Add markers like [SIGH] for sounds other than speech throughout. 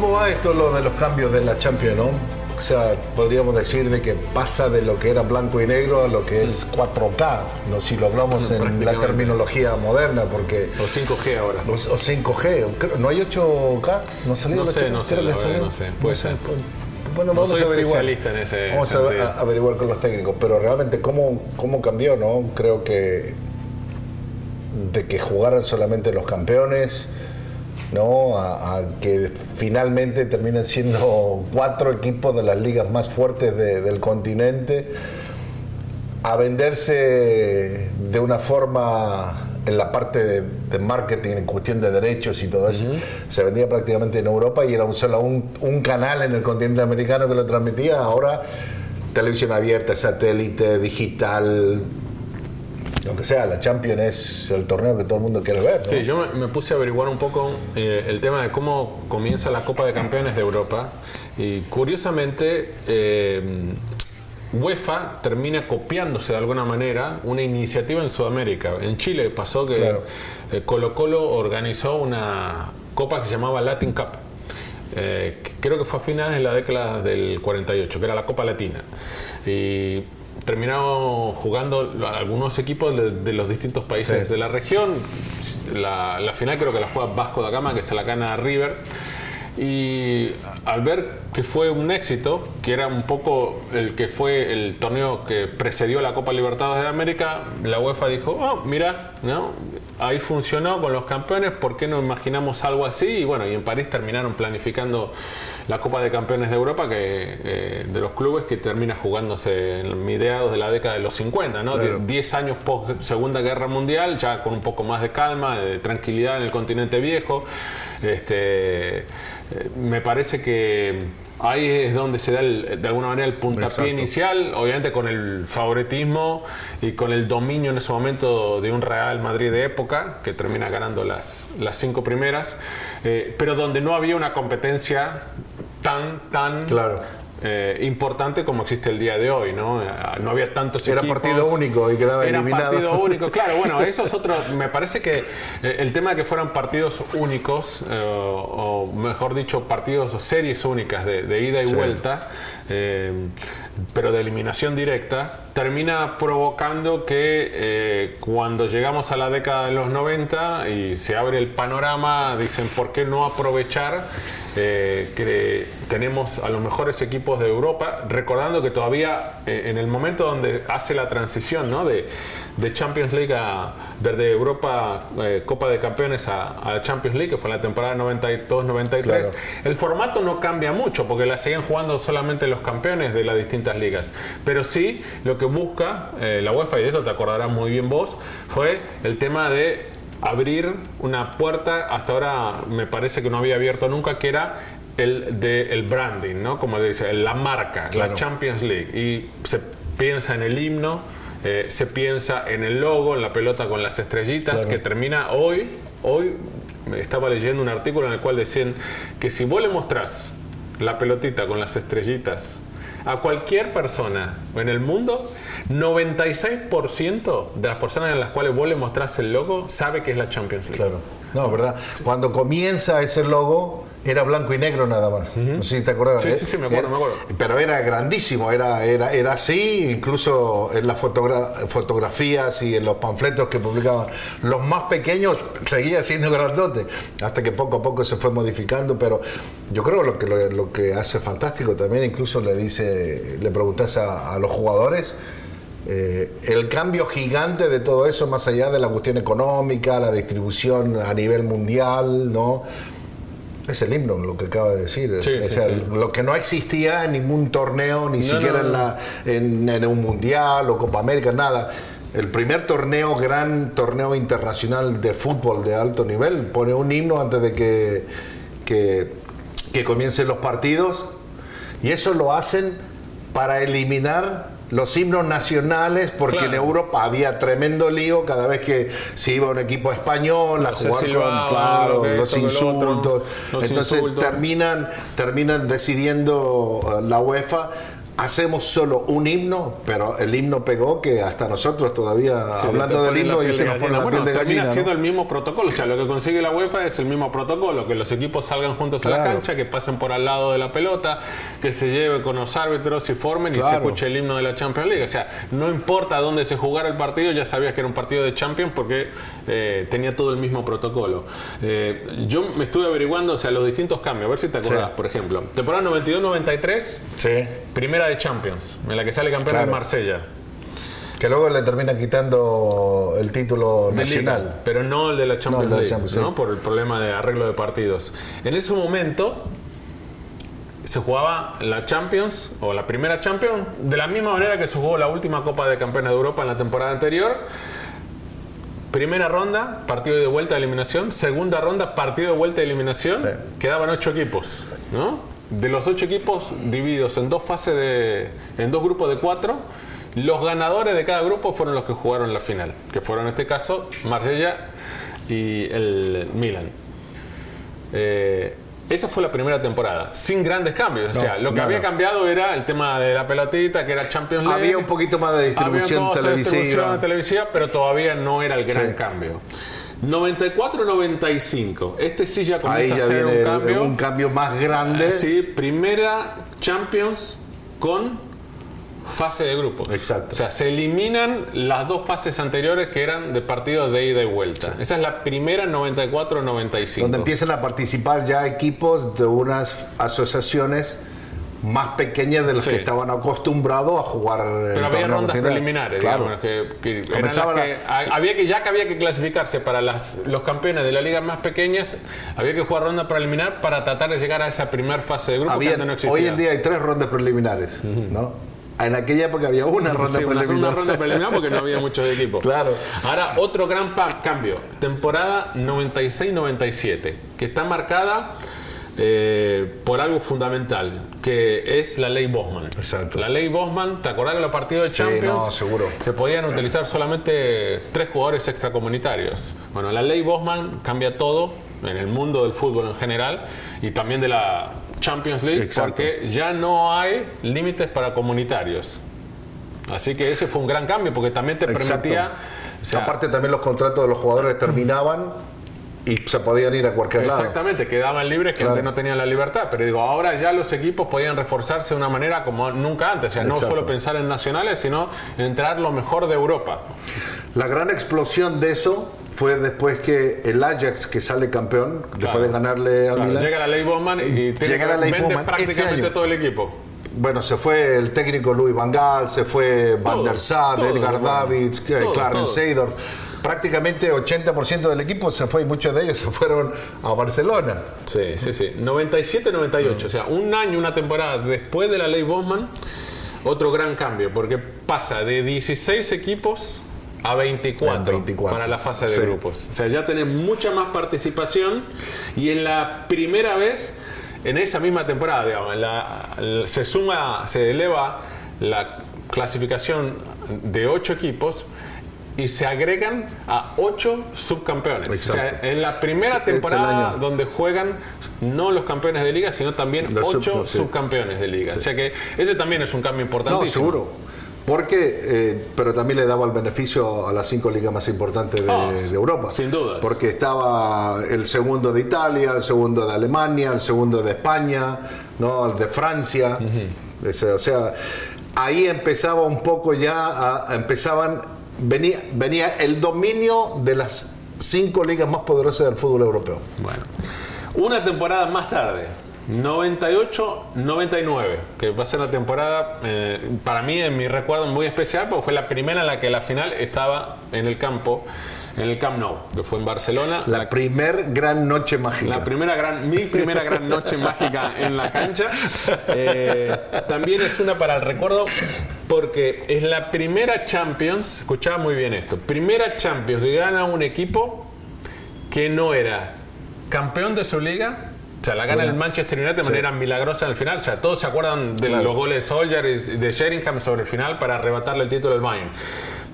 ¿Cómo va esto lo de los cambios de la Champions, no? O sea, podríamos decir de que pasa de lo que era blanco y negro a lo que es 4K, no si lo hablamos en la terminología moderna, porque... O 5G ahora. O, o 5G, creo- ¿no hay 8K? ¿No ha salido No sé, Champions? no sé, la verdad, salió. no sé, puede ser. pues, Bueno, No vamos a averiguar. especialista en ese Vamos sentido. a- averiguar con los técnicos, pero realmente cómo, cómo cambió, ¿no? Creo que de que jugaran solamente los campeones, ¿no? A, a que finalmente terminen siendo cuatro equipos de las ligas más fuertes de- del continente, a venderse de una forma en la parte de, de marketing, en cuestión de derechos y todo eso, se vendía prácticamente en Europa y era un solo un, un canal en el continente americano que lo transmitía, ahora televisión abierta, satélite, digital, aunque sea, la Champions es el torneo que todo el mundo quiere ver. ¿no? Sí, yo me, me puse a averiguar un poco eh, el tema de cómo comienza la Copa de Campeones de Europa y curiosamente eh, UEFA termina copiándose de alguna manera una iniciativa en Sudamérica. En Chile pasó que Claro. eh, Colo Colo organizó una copa que se llamaba Latin Cup. Eh, que creo que fue a finales de la década del 48, que era la Copa Latina. Y terminaron jugando algunos equipos de, de los distintos países Sí. de la región. La, la final creo que la juega Vasco da Gama, que se la gana River. Y al ver que fue un éxito, que era un poco el que fue el torneo que precedió la Copa Libertadores de América, la UEFA dijo, oh, mira, ¿no? Ahí funcionó con los campeones, ¿por qué no imaginamos algo así? Y bueno, y en París terminaron planificando la Copa de Campeones de Europa, que, eh, de los clubes que termina jugándose en mediados de la década de los 50, ¿no? Claro. 10 años post Segunda Guerra Mundial, ya con un poco más de calma, de tranquilidad en el continente viejo. Este, eh, me parece que ahí es donde se da el- de alguna manera el puntapié Exacto. inicial, obviamente con el favoritismo y con el dominio en ese momento de un Real Madrid de época, que termina ganando las, las cinco primeras, eh, pero donde no había una competencia tan, tan Claro. Eh, importante como existe el día de hoy, ¿no? Eh, No había tantos Era equipos. partido único y quedaba Era eliminado. partido [LAUGHS] único, claro, bueno, eso es otro. Me parece que eh, el tema de que fueran partidos únicos, eh, o mejor dicho, partidos o series únicas de, de ida y Sí. vuelta, eh, pero de eliminación directa, termina provocando que eh, cuando llegamos a la década de los 90 y se abre el panorama, dicen, ¿por qué no aprovechar eh, que tenemos a los mejores equipos de Europa, recordando que todavía eh, en el momento donde hace la transición ¿no? de, de Champions League a de Europa eh, Copa de Campeones a, a Champions League, que fue la temporada 92-93, Claro. el formato no cambia mucho porque la siguen jugando solamente los campeones de las distintas ligas. Pero sí, lo que busca la UEFA, y de esto te acordarás muy bien vos, fue el tema de abrir una puerta, hasta ahora me parece que no había abierto nunca, que era el de el branding, ¿no? Como le dice, la marca, Claro. la Champions League. Y se piensa en el himno, eh, se piensa en el logo, en la pelota con las estrellitas, Claro. que termina hoy, hoy me estaba leyendo un artículo en el cual decían que si vos le mostrás la pelotita con las estrellitas a cualquier persona en el mundo, 96% de las personas en las cuales vos le mostrás el logo sabe que es la Champions League. Claro. No, ¿verdad? Cuando comienza ese logo era blanco y negro nada más. No sé si te acuerdas. Sí, sí, sí, me acuerdo, Era- me acuerdo. Pero era grandísimo, era, era, era así, incluso en las fotogra- fotografías y en los panfletos que publicaban. Los más pequeños seguía siendo [LAUGHS] grandote, hasta que poco a poco se fue modificando, pero yo creo lo que lo, lo que hace fantástico también, incluso le dice, le preguntas a, a los jugadores. Eh, el cambio gigante de todo eso, más allá de la cuestión económica, la distribución a nivel mundial, ¿no? Es el himno, lo que acaba de decir. Es- Sí, o sí, sea, sí. Lo que no existía en ningún torneo, ni No, siquiera no, en, la, en, en un mundial o Copa América, nada. El primer torneo, gran torneo internacional de fútbol de alto nivel, pone un himno antes de que, que, que comiencen los partidos. Y eso lo hacen para eliminar los himnos nacionales, porque Claro. en Europa había tremendo lío cada vez que se iba un equipo español a No jugar con claro, los otro, insultos. los Entonces insultos. terminan, terminan decidiendo eh, la UEFA. Hacemos solo un himno, pero el himno pegó que hasta nosotros todavía, Sí, hablando del himno, y se nos pone la Bueno, piel de termina gallina. siendo ¿no? el mismo protocolo. O sea, lo que consigue la UEFA es el mismo protocolo, que los equipos salgan juntos a la cancha, que pasen por al lado de la pelota, que se lleve con los árbitros y formen y se escuche el himno de la Champions League. O sea, no importa dónde se jugara el partido, ya sabías que era un partido de Champions porque eh, tenía todo el mismo protocolo. Eh, yo me estuve averiguando, o sea, los distintos cambios, a ver si te acordás, Sí. por ejemplo. Temporada 92-93, Sí, primera de Champions, en la que sale campeón Claro. el Marsella. que luego le termina quitando el título de nacional. liga, pero no el de la Champions No, el de la League, Champions, ¿no? sí. por el problema de arreglo de partidos. En ese momento se jugaba la Champions o la primera Champions de la misma manera que se jugó la última Copa de Campeones de Europa en la temporada anterior. Primera ronda, partido de vuelta de eliminación. Segunda ronda, partido de vuelta de eliminación. Sí. Quedaban ocho equipos, ¿no? De los ocho equipos divididos en dos fases de, en dos grupos de cuatro, los ganadores de cada grupo fueron los que jugaron la final, que fueron en este caso Marsella y el Milan. Eh, esa fue la primera temporada, sin grandes cambios. o sea, lo que nada. había cambiado era el tema de la pelotita, que era Champions League. Había un poquito más de distribución de televisiva. distribución televisiva, pero todavía no era el gran Sí. cambio. 94-95. Este sí ya Ahí comienza ya a ser un cambio. un cambio más grande. Eh, Sí, primera Champions con fase de grupos. Exacto. O sea, se eliminan las dos fases anteriores que eran de partidos de ida y vuelta. Esa es la primera 94-95. donde empiezan a participar ya equipos de unas asociaciones más pequeñas de las Sí. que estaban acostumbrados a jugar el Pero había rondas nacional. preliminares, Claro. digamos, que, que que- ha- había que ya que había que clasificarse para las, los campeones de las ligas más pequeñas, había que jugar ronda preliminar para tratar de llegar a esa primera fase de grupo que Había- antes no existía. hoy en día hay tres rondas preliminares, ¿no? En aquella época había una ronda Sí, una preliminar. ronda preliminar porque no había [LAUGHS] muchos equipos. Claro. Ahora, otro gran cambio. Temporada 96-97, que está marcada eh, por algo fundamental, que es la ley Bosman. Exacto. La ley Bosman, ¿te acordás que los partidos de Sí, Champions no, seguro. se podían utilizar solamente tres jugadores extracomunitarios? Bueno, la ley Bosman cambia todo en el mundo del fútbol en general y también de la Champions League Exacto. porque ya no hay límites para comunitarios. Así que ese fue un gran cambio porque también te permitía. o sea, Aparte también los contratos de los jugadores terminaban y se podían ir a cualquier lado. Exactamente, quedaban libres que Claro. antes no tenían la libertad. Pero digo, ahora ya los equipos podían reforzarse de una manera como nunca antes. O sea, no Exacto. solo pensar en nacionales, sino en traer lo mejor de Europa. La gran explosión de eso fue después que el Ajax, que sale campeón, después Claro. de ganarle al Claro, Milan, llega la ley Bosman y Eh, tiene la ley vende Bosman ese prácticamente año. todo el equipo. Bueno, se fue el técnico Louis Van Gaal, se fue Van Todo, der Sar, todo, Edgar. Davids, eh, Todo, Clarence todo. Prácticamente 80% del equipo se fue y muchos de ellos [LAUGHS] se fueron a Barcelona. Sí, sí, sí. 97-98, o sea, un año, una temporada después de la ley Bosman, otro gran cambio, porque pasa de 16 equipos a 24, A 24, para la fase de sí. grupos. O sea, ya tenés mucha más participación y es la primera vez en esa misma temporada, digamos, la- la- se suma, se eleva la clasificación de 8 equipos y se agregan a 8 subcampeones. O sea, en la primera temporada donde juegan no los campeones de liga, sino también Los ocho sub- sí. subcampeones de liga. O sea que ese también es un cambio importantísimo. No, seguro. Porque, eh, pero también le daba el beneficio a las cinco ligas más importantes de, Ah, de Europa. sin dudas. Porque estaba el segundo de Italia, el segundo de Alemania, el segundo de España, ¿no? el de Francia. O sea, ahí empezaba un poco ya, a- empezaban, venía, venía el dominio de las cinco ligas más poderosas del fútbol europeo. Bueno, una temporada más tarde, 98-99, que va a ser una temporada, eh, para mí, en mi recuerdo, muy especial, porque fue la primera en la que la final estaba en el campo, en el Camp Nou, que fue en Barcelona. La, primer gran noche mágica. La primera gran, mi primera gran noche mágica en la cancha. [LAUGHS] Eh, también es una para el recuerdo porque es la primera Champions, escuchaba muy bien esto, primera Champions que gana un equipo que no era campeón de su liga. O sea, la gana el Manchester United de Sí. manera milagrosa en el final. O sea, todos se acuerdan de Claro. los goles de Solskjaer y de Sheringham sobre el final para arrebatarle el título al Bayern.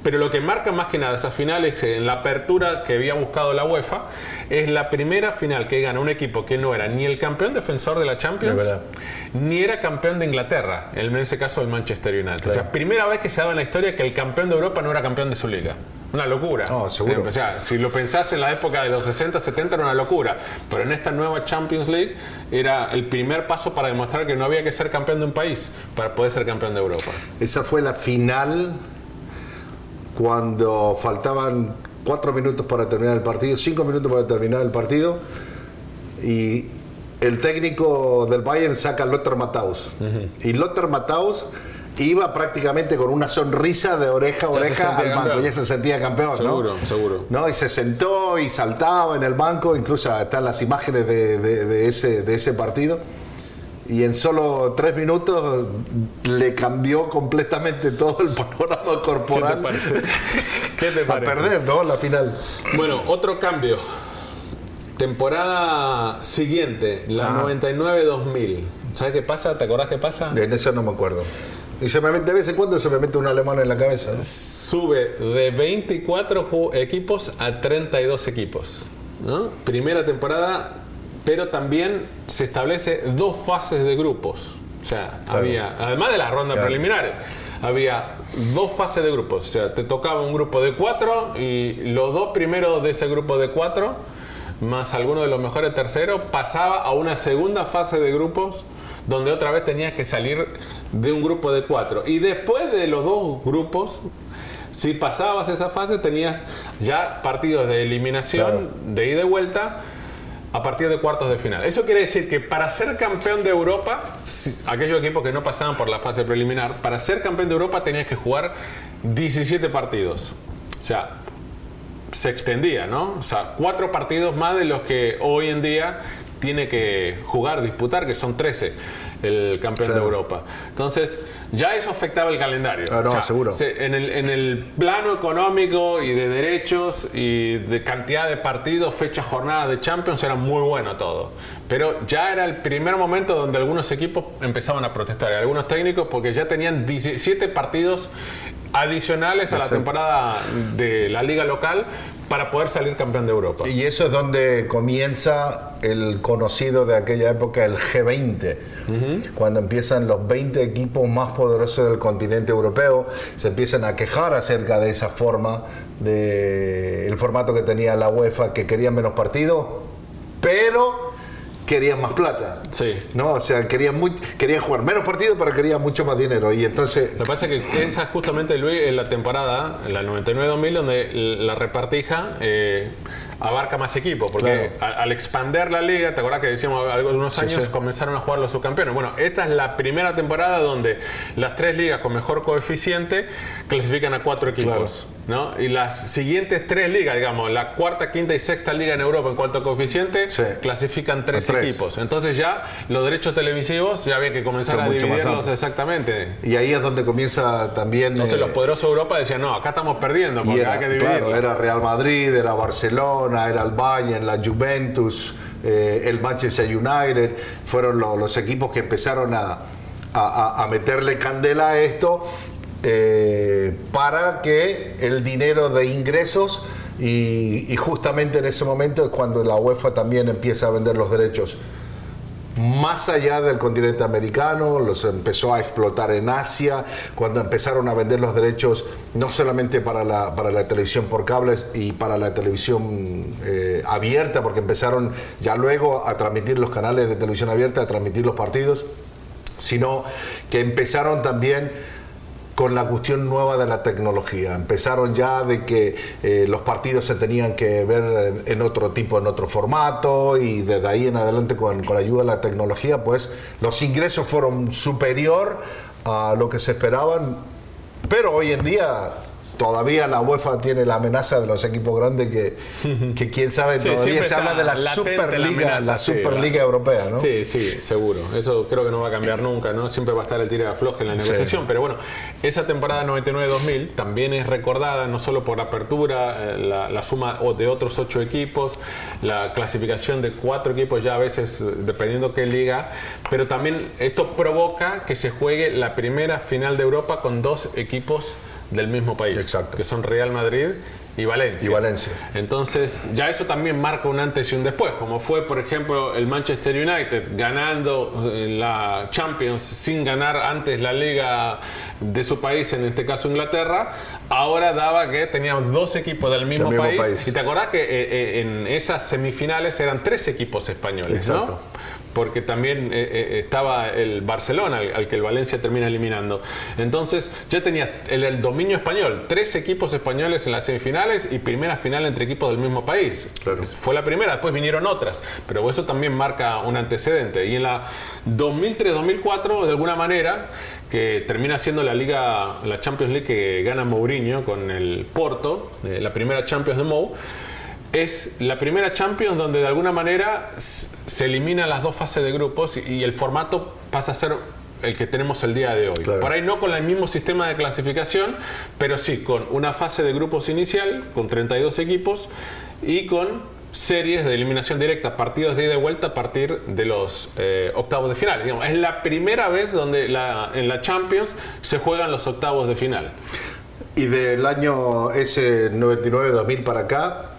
Pero lo que marca más que nada esas finales, en la apertura que había buscado la UEFA, es la primera final que gana un equipo que no era ni el campeón defensor de la Champions, ni era campeón de Inglaterra, en ese caso el Manchester United. O sea, primera vez que se daba en la historia que el campeón de Europa no era campeón de su liga. Una locura. No, seguro. O sea, si lo pensás en la época de los 60, 70 era una locura. Pero en esta nueva Champions League era el primer paso para demostrar que no había que ser campeón de un país para poder ser campeón de Europa. Esa fue la final cuando faltaban cuatro minutos para terminar el partido, cinco minutos para terminar el partido, y el técnico del Bayern saca a Lothar Matthaus. Y Lothar Matthaus iba prácticamente con una sonrisa de oreja a oreja al banco, ya se sentía campeón, ¿no? Seguro, seguro. ¿no? Y se sentó y saltaba en el banco, incluso están las imágenes de, de- de ese, de ese partido. Y en solo tres minutos le cambió completamente todo el panorama ¿Qué te corporal. parece? ¿Qué te [LAUGHS] A parece? perder, ¿no? La final. Bueno, otro cambio. Temporada siguiente, la Ajá. 99-2000. ¿Sabes qué pasa? ¿Te acordás qué pasa? En eso no me acuerdo. Y se me mete, de vez en cuando se me mete un alemán en la cabeza. ¿no? Sube de 24 ju- equipos a 32 equipos. ¿no? Primera temporada, pero también se establece dos fases de grupos. O sea, Claro. había, además de las rondas Claro. preliminares, había dos fases de grupos. O sea, te tocaba un grupo de cuatro y los dos primeros de ese grupo de cuatro, más alguno de los mejores terceros, pasaba a una segunda fase de grupos donde otra vez tenías que salir de un grupo de cuatro. Y después de los dos grupos, si pasabas esa fase, tenías ya partidos de eliminación, de ida y vuelta, a partir de cuartos de final. Eso quiere decir que para ser campeón de Europa, aquellos equipos que no pasaban por la fase preliminar, para ser campeón de Europa tenías que jugar 17 partidos. O sea, se extendía, ¿no? O sea, cuatro partidos más de los que hoy en día tiene que jugar, disputar, que son 13 el campeón Claro. de Europa. Entonces, ya eso afectaba el calendario. Ah, no, seguro. se- en, el, en el plano económico y de derechos y de cantidad de partidos, fechas, jornadas de Champions, era muy bueno todo. Pero ya era el primer momento donde algunos equipos empezaban a protestar, y algunos técnicos, porque ya tenían 17 partidos adicionales a la temporada de la liga local para poder salir campeón de Europa. Y eso es donde comienza el conocido de aquella época, el G20, cuando empiezan los 20 equipos más poderosos del continente europeo, se empiezan a quejar acerca de esa forma, de el formato que tenía la UEFA, que querían menos partidos, pero querían más plata. Sí. ¿no? O sea, querían, muy, querían jugar menos partidos, pero querían mucho más dinero. Y entonces, Lo que pasa es que esa es justamente, Luis, en la temporada, en la 99-2000, donde la repartija eh, abarca más equipos. Porque Claro. al expander la liga, ¿te acuerdas que decíamos algunos Sí, años sí. comenzaron a jugar los subcampeones? Bueno, esta es la primera temporada donde las tres ligas con mejor coeficiente clasifican a cuatro equipos. ¿No? Y las siguientes tres ligas, digamos, la cuarta, quinta y sexta liga en Europa en cuanto a coeficiente, Sí. clasifican tres, tres. equipos. Entonces ya los derechos televisivos ya había que comenzar Son a dividirlos exactamente. y ahí es donde comienza también... Entonces eh, los poderosos de Europa decían, no, acá estamos perdiendo porque era, hay que dividir. claro, era Real Madrid, era Barcelona, era el Bayern, la Juventus, eh, el Manchester United, fueron lo- los equipos que empezaron a- a- a meterle candela a esto eh, para que el dinero de ingresos y, justamente en ese momento cuando la UEFA también empieza a vender los derechos más allá del continente americano, los empezó a explotar en Asia, cuando empezaron a vender los derechos no solamente para la, para la televisión por cables y para la televisión eh, abierta, porque empezaron ya luego a transmitir los canales de televisión abierta, a transmitir los partidos, sino que empezaron también con la cuestión nueva de la tecnología. Empezaron ya de que eh, los partidos se tenían que ver en otro tipo, en otro formato, y desde ahí en adelante con, con la ayuda de la tecnología, pues los ingresos fueron superior a lo que se esperaban. Pero hoy en día todavía la UEFA tiene la amenaza de los equipos grandes que, [LAUGHS] que quién sabe, Sí, todavía se habla de la Superliga, la Superliga. Europea, ¿no? Sí, sí, seguro. Eso creo que no va a cambiar nunca, ¿no? Siempre va a estar el tira de afloje en la negociación. Pero bueno, esa temporada 99-2000 también es recordada no solo por la apertura, eh, la, la suma o- de otros ocho equipos, la clasificación de cuatro equipos ya a veces, eh, dependiendo qué liga, pero también esto provoca que se juegue la primera final de Europa con dos equipos del mismo país, Exacto. que son Real Madrid y Valencia. Y Valencia. Entonces, ya eso también marca un antes y un después, como fue, por ejemplo, el Manchester United ganando eh, la Champions sin ganar antes la liga de su país, en este caso Inglaterra, ahora daba que teníamos dos equipos del mismo, mismo país. país. Y te acordás que eh, eh, en esas semifinales eran tres equipos españoles, Exacto. ¿no? Porque también eh, eh, estaba el Barcelona, al, al que el Valencia termina eliminando. Entonces ya tenía el, el dominio español, tres equipos españoles en las semifinales y primera final entre equipos del mismo país. Claro. Fue la primera, después vinieron otras, pero eso también marca un antecedente. Y en la 2003-2004, de alguna manera, que termina siendo la liga, la Champions League que gana Mourinho con el Porto, eh, la primera Champions de Mou, es la primera Champions donde de alguna manera se eliminan las dos fases de grupos y, y el formato pasa a ser el que tenemos el día de hoy. Claro. Por ahí no con el mismo sistema de clasificación, pero sí con una fase de grupos inicial, con 32 equipos y con series de eliminación directa, partidos de ida y vuelta a partir de los eh, octavos de final. Digamos, es la primera vez donde la- en la Champions se juegan los octavos de final. Y del año ese 99-2000 para acá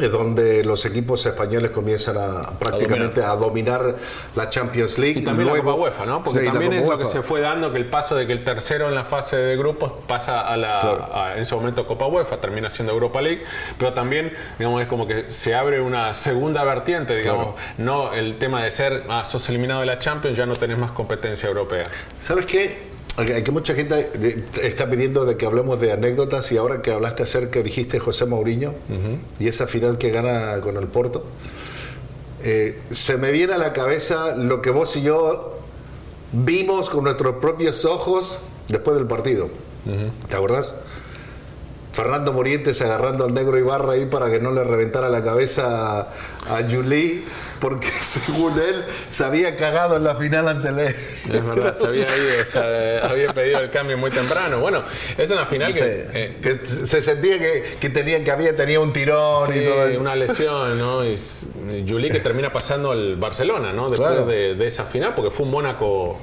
es donde los equipos españoles comienzan a prácticamente a dominar, la Champions League. Y también Luego- la Copa UEFA, ¿no? Porque Sí, también es lo que se fue dando, que el paso de que el tercero en la fase de grupos pasa a la, Claro. a- en ese momento Copa UEFA, termina siendo Europa League, pero también, digamos, es como que se abre una segunda vertiente, digamos, no el tema de ser, ah, sos eliminado de la Champions, ya no tenés más competencia europea. ¿Sabes qué? Hay que mucha gente eh, está pidiendo de que hablemos de anécdotas y ahora que hablaste acerca, dijiste José Mourinho y esa final que gana con el Porto, eh, se me viene a la cabeza lo que vos y yo vimos con nuestros propios ojos después del partido. ¿Te acordás? Fernando Morientes agarrando al negro Ibarra ahí para que no le reventara la cabeza a, a Juli, porque [LAUGHS] según él se había cagado en la final ante el Es verdad, se había ido, se había pedido el cambio muy temprano. Bueno, es una final que... Eh, que se sentía que, que tenía que había tenía un tirón Sí, y todo eso. una lesión, ¿no? Y s- y Juli que termina pasando al Barcelona, ¿no? Después Claro. de, de esa final, porque fue un Mónaco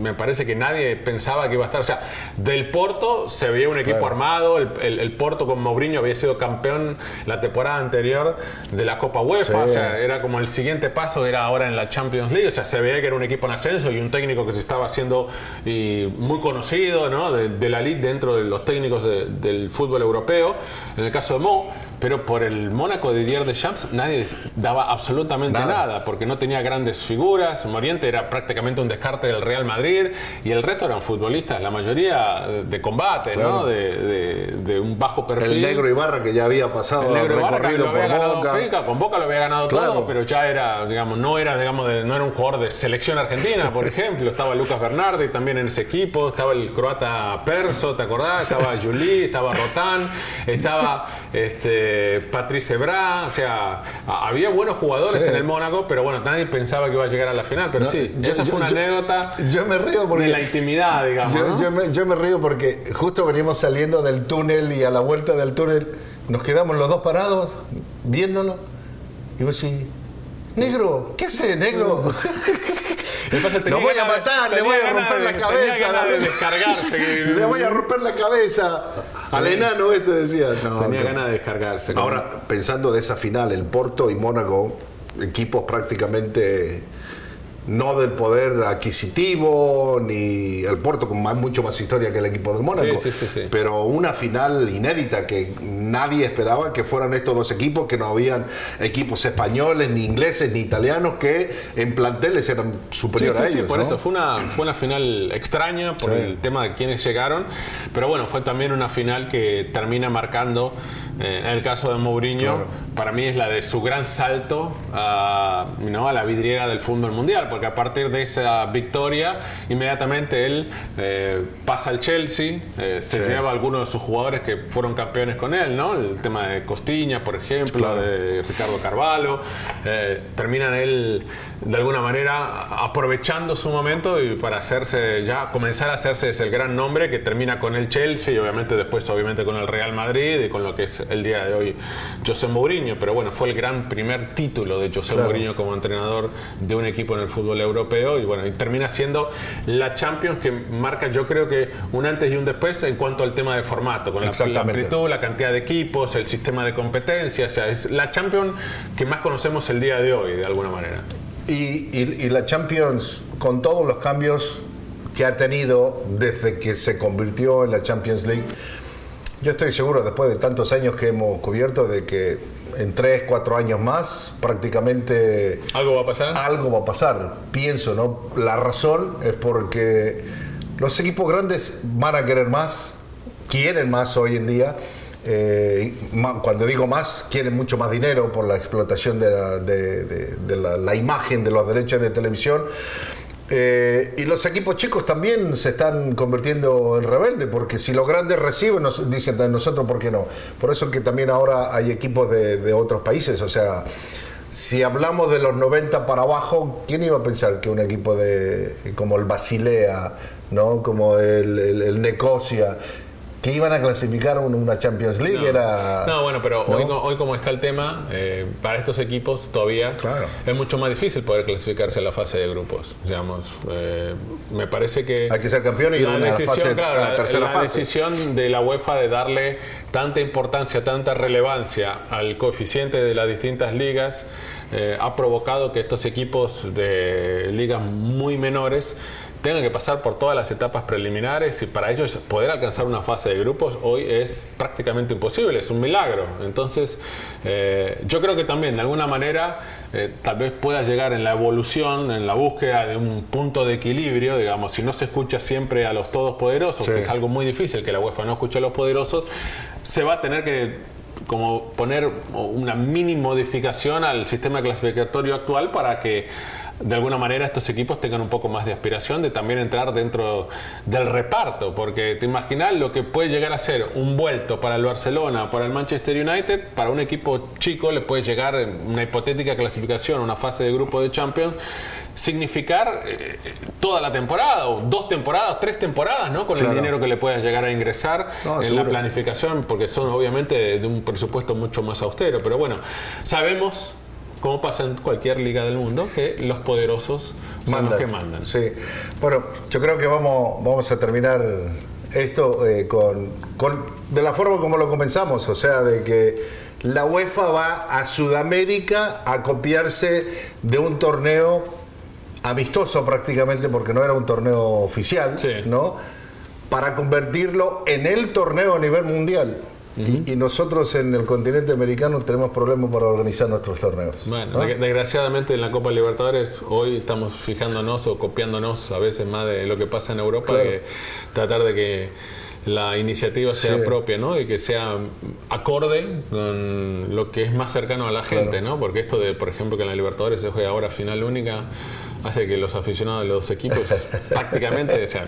me parece que nadie pensaba que iba a estar. O sea, del Porto se veía un equipo armado, el, el- el Porto con Mourinho había sido campeón la temporada anterior de la Copa UEFA, Sí. o sea, era como el siguiente paso, era ahora en la Champions League, o sea, se veía que era un equipo en ascenso y un técnico que se estaba haciendo y muy conocido, ¿no? De, de la Ligue dentro de los técnicos de- del fútbol europeo, en el caso de Mo, pero por el Mónaco de Didier Deschamps nadie daba absolutamente Nada. nada, porque no tenía grandes figuras, Moriente era prácticamente un descarte del Real Madrid y el resto eran futbolistas, la mayoría de combate, Claro. ¿no? De, de- de un bajo perfil. El negro Ibarra que ya había pasado El negro Ibarra recorrido había por Boca. Con Boca lo había ganado Claro. todo, pero ya era, digamos, no era, digamos, de- no era un jugador de selección argentina, por [LAUGHS] ejemplo. Estaba Lucas Bernardi también en ese equipo, estaba el croata Perso, ¿te acordás? Estaba Juli, estaba Rotán, estaba este, Patrice Bra, o sea, había buenos jugadores Sí. en el Mónaco, pero bueno, nadie pensaba que iba a llegar a la final. Pero No, sí, yo- esa yo- fue una yo- anécdota yo me río porque- de la intimidad, digamos. Yo, me, yo me río porque justo venimos saliendo del túnel y a la vuelta del túnel nos quedamos los dos parados viéndolo y vos decís, negro, ¿qué haces, negro? [LAUGHS] Lo que pasa es que Lo tenía voy a ganas matar, le tenía voy a romper la tenía cabeza. de descargarse. [LAUGHS] Le voy a romper la cabeza al enano este decía. No, Tenía ganas de descargarse. Ahora, pensando de esa final, el Porto y Mónaco, equipos prácticamente no del poder adquisitivo, ni el Porto con más, mucho más historia que el equipo del Mónaco, Sí, sí, sí, sí. pero una final inédita que nadie esperaba que fueran estos dos equipos, que no habían equipos españoles, ni ingleses, ni italianos, que en planteles eran Sí, superiores sí, a sí, ellos. por ¿no? eso fue una, fue una final extraña por Sí. el tema de quiénes llegaron, pero bueno, fue también una final que termina marcando, eh, en el caso de Mourinho, Claro. Para mí es la de su gran salto a, ¿no? a la vidriera del fútbol mundial, porque a partir de esa victoria, inmediatamente él eh, pasa al Chelsea, eh, se Sí. lleva a algunos de sus jugadores que fueron campeones con él, ¿no? El tema de Costiña, por ejemplo, Claro. de Ricardo Carvalho, eh, terminan él de alguna manera aprovechando su momento y para hacerse ya comenzar a hacerse ese el gran nombre que termina con el Chelsea y obviamente después obviamente con el Real Madrid y con lo que es el día de hoy José Mourinho, pero bueno, fue el gran primer título de José Claro. Mourinho como entrenador de un equipo en el fútbol europeo y bueno, y termina siendo la Champions que marca yo creo que un antes y un después en cuanto al tema de formato, con la, amplitud, la cantidad de equipos, el sistema de competencia, o sea, es la Champions que más conocemos el día de hoy, de alguna manera. Y, y- y la Champions, con todos los cambios que ha tenido desde que se convirtió en la Champions League, yo estoy seguro, después de tantos años que hemos cubierto, de que en tres, cuatro años más, prácticamente ¿Algo va a pasar? algo va a pasar. Pienso, ¿no? La razón es porque los equipos grandes van a querer más, quieren más hoy en día. Eh, cuando digo más, quieren mucho más dinero por la explotación de la, de- de- de la- la imagen de los derechos de televisión. Eh, y los equipos chicos también se están convirtiendo en rebeldes, porque si los grandes reciben, nos, dicen "De nosotros, ¿por qué no? Por eso que también ahora hay equipos de, otros países, o sea, si hablamos de los 90 para abajo, ¿quién iba a pensar que un equipo de como el Basilea, ¿no? como el, el, el Nicosia, que iban a clasificar un- una Champions League? Era, No, bueno, pero ¿no? Hoy, co- hoy como está el tema, eh, para estos equipos todavía Claro. es mucho más difícil poder clasificarse a la fase de grupos. Digamos, eh, me parece que Hay que ser campeón y ir a una fase- a la tercera la fase. decisión de la UEFA de darle tanta importancia, tanta relevancia al coeficiente de las distintas ligas eh, ha provocado que estos equipos de ligas muy menores tengan que pasar por todas las etapas preliminares y para ellos poder alcanzar una fase de grupos hoy es prácticamente imposible, es un milagro. Entonces, eh, yo creo que también de alguna manera eh, tal vez pueda llegar en la evolución, en la búsqueda de un punto de equilibrio, digamos, si no se escucha siempre a los todopoderosos, Sí. que es algo muy difícil que la UEFA no escuche a los poderosos, se va a tener que como poner una mini modificación al sistema clasificatorio actual para que de alguna manera estos equipos tengan un poco más de aspiración de también entrar dentro del reparto, porque te imaginas lo que puede llegar a ser un vuelto para el Barcelona, para el Manchester United, para un equipo chico le puede llegar una hipotética clasificación, una fase de grupo de Champions, significar eh, toda la temporada, o dos temporadas, tres temporadas, ¿no? Con Claro. el dinero que le puedas llegar a ingresar No, en la planificación, porque son obviamente de un presupuesto mucho más austero. Pero bueno, sabemos como pasa en cualquier liga del mundo, que los poderosos son los que mandan. Sí. Bueno, yo creo que vamos, vamos a terminar esto eh, con, con- de la forma como lo comenzamos, o sea, de que la UEFA va a Sudamérica a copiarse de un torneo amistoso prácticamente, porque no era un torneo oficial, Sí. ¿no? Para convertirlo en el torneo a nivel mundial. Y, y nosotros en el continente americano tenemos problemas para organizar nuestros torneos. Bueno, ¿no? de- desgraciadamente en la Copa Libertadores hoy estamos fijándonos o copiándonos a veces más de lo que pasa en Europa Claro. que tratar de que la iniciativa sea Sí. propia, ¿no? Y que sea acorde con lo que es más cercano a la gente, ¿no? Porque esto de, por ejemplo, que en la Libertadores se juega ahora final única hace que los aficionados de los equipos [LAUGHS] prácticamente, o sea,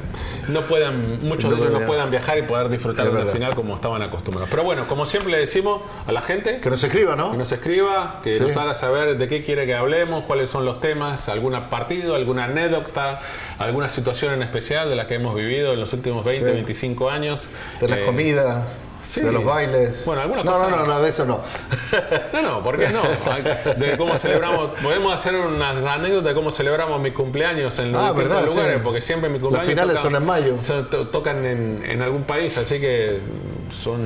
no puedan, muchos No de ellos no puedan. viajar y poder disfrutar Es de la final como estaban acostumbrados. Pero bueno, como siempre le decimos a la gente, Que nos escriba, ¿no? que nos escriba, que Sí. nos haga saber de qué quiere que hablemos, cuáles son los temas, algún partido, alguna anécdota, alguna situación en especial de la que hemos vivido en los últimos 20, Sí. 25 años. De las Eh, comidas, sí. de los bailes. Bueno, alguna no, cosa- No, no, no, de eso no. No, no, ¿por qué no? De cómo celebramos, podemos hacer unas anécdotas de cómo celebramos mi cumpleaños en Ah, verdad, lugares, sí. porque siempre mi cumpleaños finales son en mayo. to- tocan en, en algún país, así que son,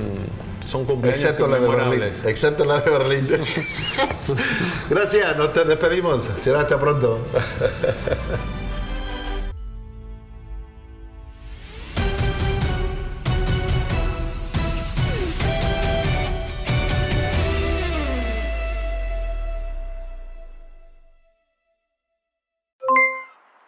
son cumpleaños Excepto la de Berlín. Excepto la de Berlín. [LAUGHS] Gracias, nos te despedimos. Será hasta pronto.